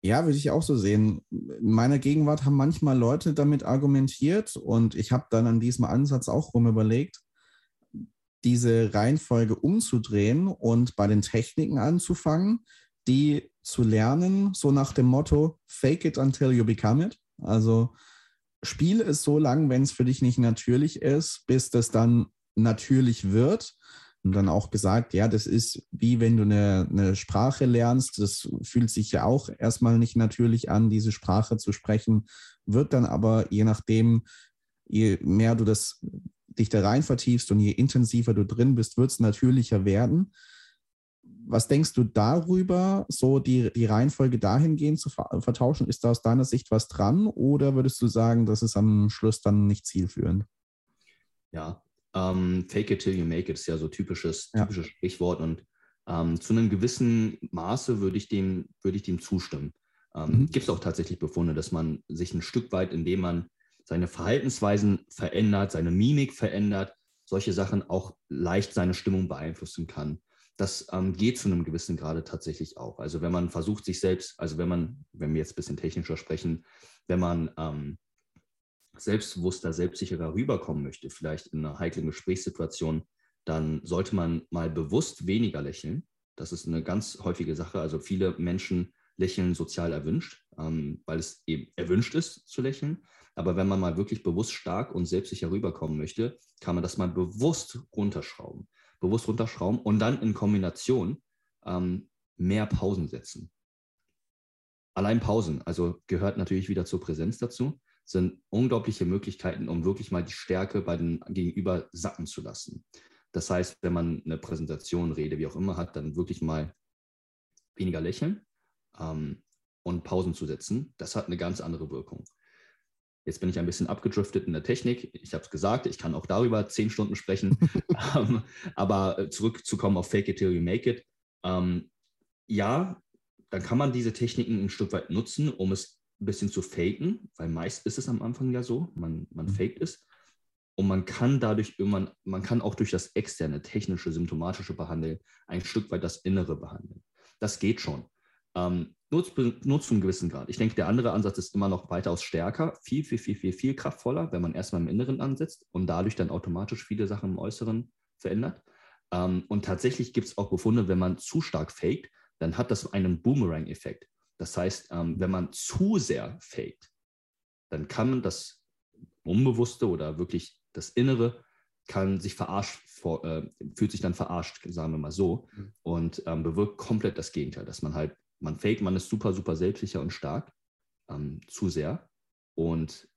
Ja, würde ich auch so sehen. In meiner Gegenwart haben manchmal Leute damit argumentiert und ich habe dann an diesem Ansatz auch rum überlegt, diese Reihenfolge umzudrehen und bei den Techniken anzufangen, die zu lernen, so nach dem Motto, fake it until you become it. Also spiel es so lang, wenn es für dich nicht natürlich ist, bis das dann natürlich wird und dann auch gesagt, ja, das ist wie wenn du eine, eine Sprache lernst. Das fühlt sich ja auch erstmal nicht natürlich an, diese Sprache zu sprechen, wird dann aber je nachdem, je mehr du das dich da rein vertiefst und je intensiver du drin bist, wird es natürlicher werden. Was denkst du darüber, so die, die Reihenfolge dahingehend zu vertauschen? Ist da aus deiner Sicht was dran oder würdest du sagen, das ist am Schluss dann nicht zielführend? Ja, ähm, fake it till you make it ist ja so typisches, ja. typisches Sprichwort und ähm, zu einem gewissen Maße würde ich dem, würde ich dem zustimmen. Ähm, mhm. Gibt es auch tatsächlich Befunde, dass man sich ein Stück weit, indem man seine Verhaltensweisen verändert, seine Mimik verändert, solche Sachen auch leicht seine Stimmung beeinflussen kann. Das ähm, geht zu einem gewissen Grade tatsächlich auch. Also wenn man versucht, sich selbst, also wenn man, wenn wir jetzt ein bisschen technischer sprechen, wenn man ähm, selbstbewusster, selbstsicherer rüberkommen möchte, vielleicht in einer heiklen Gesprächssituation, dann sollte man mal bewusst weniger lächeln. Das ist eine ganz häufige Sache. Also viele Menschen lächeln sozial erwünscht, ähm, weil es eben erwünscht ist zu lächeln. Aber wenn man mal wirklich bewusst stark und selbstsicher rüberkommen möchte, kann man das mal bewusst runterschrauben. Bewusst runterschrauben und dann in Kombination ähm, mehr Pausen setzen. Allein Pausen, also gehört natürlich wieder zur Präsenz dazu sind unglaubliche Möglichkeiten, um wirklich mal die Stärke bei den Gegenüber sacken zu lassen. Das heißt, wenn man eine Präsentation, Rede, wie auch immer hat, dann wirklich mal weniger lächeln ähm, und Pausen zu setzen. Das hat eine ganz andere Wirkung. Jetzt bin ich ein bisschen abgedriftet in der Technik. Ich habe es gesagt, ich kann auch darüber zehn Stunden sprechen. ähm, aber äh, zurückzukommen auf Fake it till you make it. Ähm, ja, dann kann man diese Techniken ein Stück weit nutzen, um es ein bisschen zu faken, weil meist ist es am Anfang ja so, man, man mhm. faked es. Und man kann dadurch irgendwann, man kann auch durch das externe, technische, symptomatische behandeln, ein Stück weit das Innere behandeln. Das geht schon. Ähm, nur, zu, nur zu einem gewissen Grad. Ich denke, der andere Ansatz ist immer noch weitaus stärker, viel, viel, viel, viel, viel kraftvoller, wenn man erstmal im Inneren ansetzt und dadurch dann automatisch viele Sachen im Äußeren verändert. Ähm, und tatsächlich gibt es auch Befunde, wenn man zu stark faked, dann hat das einen Boomerang-Effekt. Das heißt, ähm, wenn man zu sehr faked, dann kann man das Unbewusste oder wirklich das Innere kann sich verarscht, äh, fühlt sich dann verarscht, sagen wir mal so, mhm. und ähm, bewirkt komplett das Gegenteil, dass man halt, man fake, man ist super, super selbstsicher und stark, ähm, zu sehr und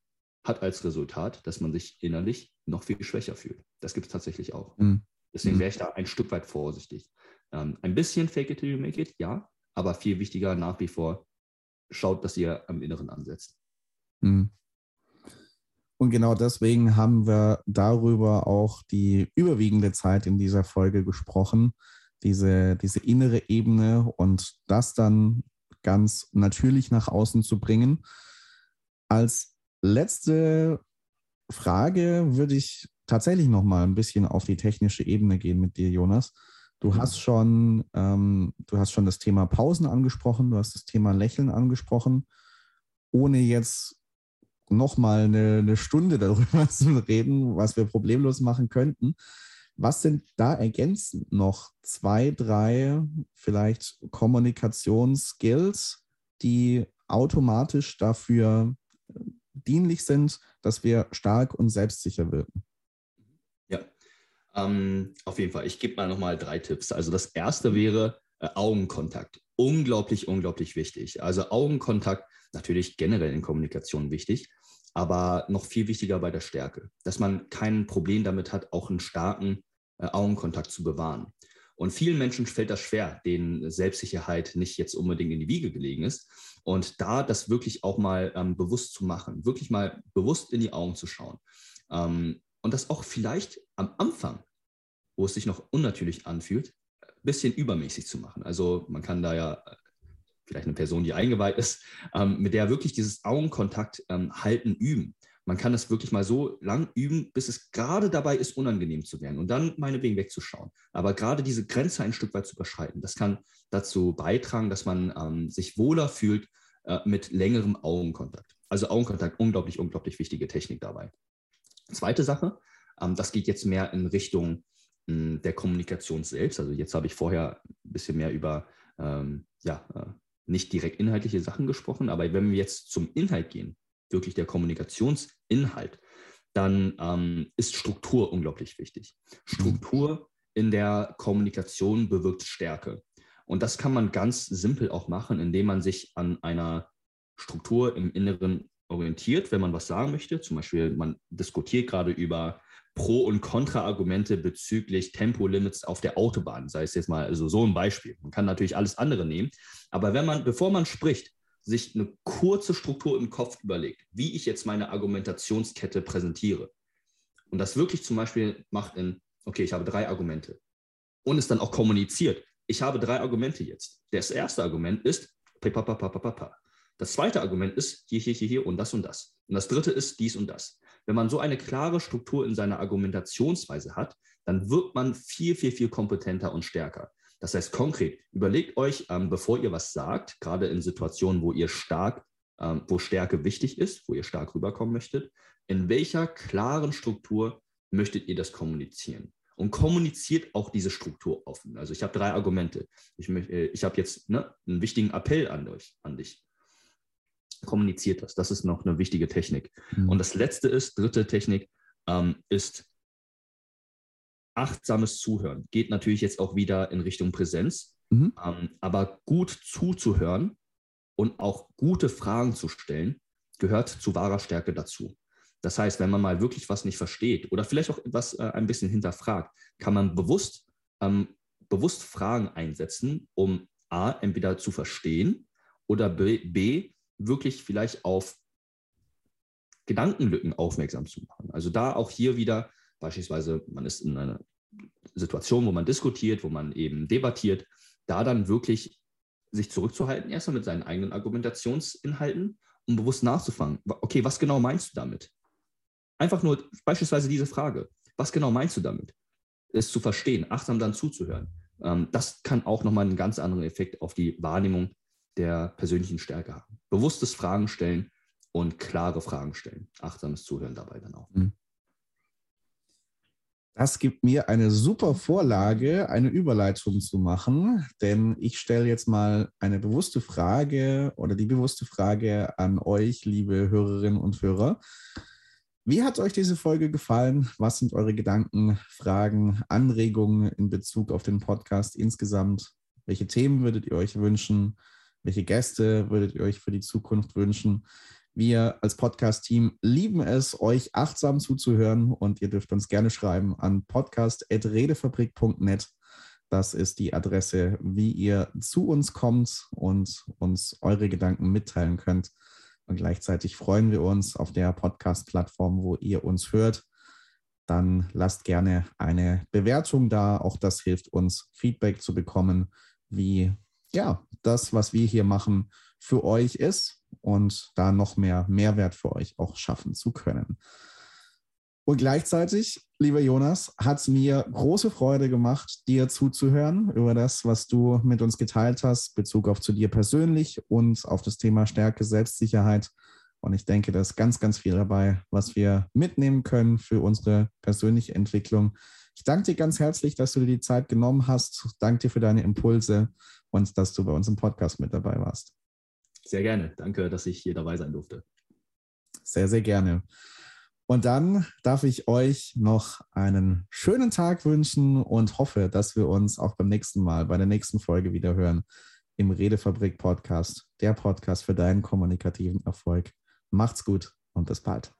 hat als Resultat, dass man sich innerlich noch viel schwächer fühlt. Das gibt es tatsächlich auch. Mhm. Deswegen mhm. wäre ich da ein Stück weit vorsichtig. Ähm, ein bisschen fake it till you make it, ja, aber viel wichtiger nach wie vor, schaut, dass ihr am Inneren ansetzt. Mhm. Und genau deswegen haben wir darüber auch die überwiegende Zeit in dieser Folge gesprochen, diese, diese innere Ebene und das dann ganz natürlich nach außen zu bringen. Als letzte Frage würde ich tatsächlich noch mal ein bisschen auf die technische Ebene gehen mit dir, Jonas. Du hast schon, ähm, du hast schon das Thema Pausen angesprochen, du hast das Thema Lächeln angesprochen, ohne jetzt noch mal eine, eine Stunde darüber zu reden, was wir problemlos machen könnten. Was sind da ergänzend noch zwei, drei vielleicht Kommunikationsskills, die automatisch dafür dienlich sind, dass wir stark und selbstsicher wirken? Ähm, auf jeden Fall, ich gebe mal nochmal drei Tipps. Also das erste wäre äh, Augenkontakt. Unglaublich, unglaublich wichtig. Also Augenkontakt natürlich generell in Kommunikation wichtig, aber noch viel wichtiger bei der Stärke, dass man kein Problem damit hat, auch einen starken äh, Augenkontakt zu bewahren. Und vielen Menschen fällt das schwer, denen Selbstsicherheit nicht jetzt unbedingt in die Wiege gelegen ist. Und da das wirklich auch mal ähm, bewusst zu machen, wirklich mal bewusst in die Augen zu schauen. Ähm, und das auch vielleicht am Anfang, wo es sich noch unnatürlich anfühlt, ein bisschen übermäßig zu machen. Also man kann da ja äh, vielleicht eine Person, die eingeweiht ist, ähm, mit der wirklich dieses Augenkontakt ähm, halten üben. Man kann das wirklich mal so lang üben, bis es gerade dabei ist, unangenehm zu werden und dann meinetwegen wegzuschauen. Aber gerade diese Grenze ein Stück weit zu überschreiten, das kann dazu beitragen, dass man ähm, sich wohler fühlt äh, mit längerem Augenkontakt. Also Augenkontakt, unglaublich, unglaublich wichtige Technik dabei. Zweite Sache, das geht jetzt mehr in Richtung hm, der Kommunikation selbst. Also jetzt habe ich vorher ein bisschen mehr über ähm, ja, äh, nicht direkt inhaltliche Sachen gesprochen, aber wenn wir jetzt zum Inhalt gehen, wirklich der Kommunikationsinhalt, dann ähm, ist Struktur unglaublich wichtig. Struktur in der Kommunikation bewirkt Stärke. Und das kann man ganz simpel auch machen, indem man sich an einer Struktur im Inneren orientiert, wenn man was sagen möchte. Zum Beispiel, man diskutiert gerade über Pro- und Kontra-Argumente bezüglich Tempolimits auf der Autobahn, sei es jetzt mal also so ein Beispiel. Man kann natürlich alles andere nehmen, aber wenn man, bevor man spricht, sich eine kurze Struktur im Kopf überlegt, wie ich jetzt meine Argumentationskette präsentiere und das wirklich zum Beispiel macht in, okay, ich habe drei Argumente und es dann auch kommuniziert. Ich habe drei Argumente jetzt. Das erste Argument ist, das zweite Argument ist hier, hier, hier, hier und das und das. Und das dritte ist dies und das. Wenn man so eine klare Struktur in seiner Argumentationsweise hat, dann wird man viel, viel, viel kompetenter und stärker. Das heißt konkret, überlegt euch, ähm, bevor ihr was sagt, gerade in Situationen, wo ihr stark, ähm, wo Stärke wichtig ist, wo ihr stark rüberkommen möchtet, in welcher klaren Struktur möchtet ihr das kommunizieren? Und kommuniziert auch diese Struktur offen. Also ich habe drei Argumente. Ich, äh, ich habe jetzt ne, einen wichtigen Appell an, euch, an dich kommuniziert das. Das ist noch eine wichtige Technik. Mhm. Und das letzte ist, dritte Technik, ähm, ist achtsames Zuhören. Geht natürlich jetzt auch wieder in Richtung Präsenz, mhm. ähm, aber gut zuzuhören und auch gute Fragen zu stellen, gehört zu wahrer Stärke dazu. Das heißt, wenn man mal wirklich was nicht versteht oder vielleicht auch etwas äh, ein bisschen hinterfragt, kann man bewusst, ähm, bewusst Fragen einsetzen, um A, entweder zu verstehen oder B, B wirklich vielleicht auf Gedankenlücken aufmerksam zu machen. Also da auch hier wieder beispielsweise, man ist in einer Situation, wo man diskutiert, wo man eben debattiert, da dann wirklich sich zurückzuhalten, erstmal mit seinen eigenen Argumentationsinhalten, um bewusst nachzufangen. Okay, was genau meinst du damit? Einfach nur beispielsweise diese Frage. Was genau meinst du damit? Es zu verstehen, achtsam dann zuzuhören. Ähm, das kann auch nochmal einen ganz anderen Effekt auf die Wahrnehmung der persönlichen Stärke haben. Bewusstes Fragen stellen und klare Fragen stellen. Achtsames Zuhören dabei dann auch. Mhm. Das gibt mir eine super Vorlage, eine Überleitung zu machen, denn ich stelle jetzt mal eine bewusste Frage oder die bewusste Frage an euch, liebe Hörerinnen und Hörer. Wie hat euch diese Folge gefallen? Was sind eure Gedanken, Fragen, Anregungen in Bezug auf den Podcast insgesamt? Welche Themen würdet ihr euch wünschen? Welche Gäste würdet ihr euch für die Zukunft wünschen? Wir als Podcast-Team lieben es, euch achtsam zuzuhören und ihr dürft uns gerne schreiben an podcast.redefabrik.net. Das ist die Adresse, wie ihr zu uns kommt und uns eure Gedanken mitteilen könnt. Und gleichzeitig freuen wir uns auf der Podcast-Plattform, wo ihr uns hört. Dann lasst gerne eine Bewertung da. Auch das hilft uns, Feedback zu bekommen, wie ja, das, was wir hier machen, für euch ist und da noch mehr Mehrwert für euch auch schaffen zu können. Und gleichzeitig, lieber Jonas, hat es mir große Freude gemacht, dir zuzuhören über das, was du mit uns geteilt hast, Bezug auf zu dir persönlich und auf das Thema Stärke, Selbstsicherheit. Und ich denke, da ist ganz, ganz viel dabei, was wir mitnehmen können für unsere persönliche Entwicklung. Ich danke dir ganz herzlich, dass du dir die Zeit genommen hast. Danke dir für deine Impulse und dass du bei uns im Podcast mit dabei warst. Sehr gerne. Danke, dass ich hier dabei sein durfte. Sehr, sehr gerne. Und dann darf ich euch noch einen schönen Tag wünschen und hoffe, dass wir uns auch beim nächsten Mal, bei der nächsten Folge wieder hören im Redefabrik Podcast, der Podcast für deinen kommunikativen Erfolg. Macht's gut und bis bald.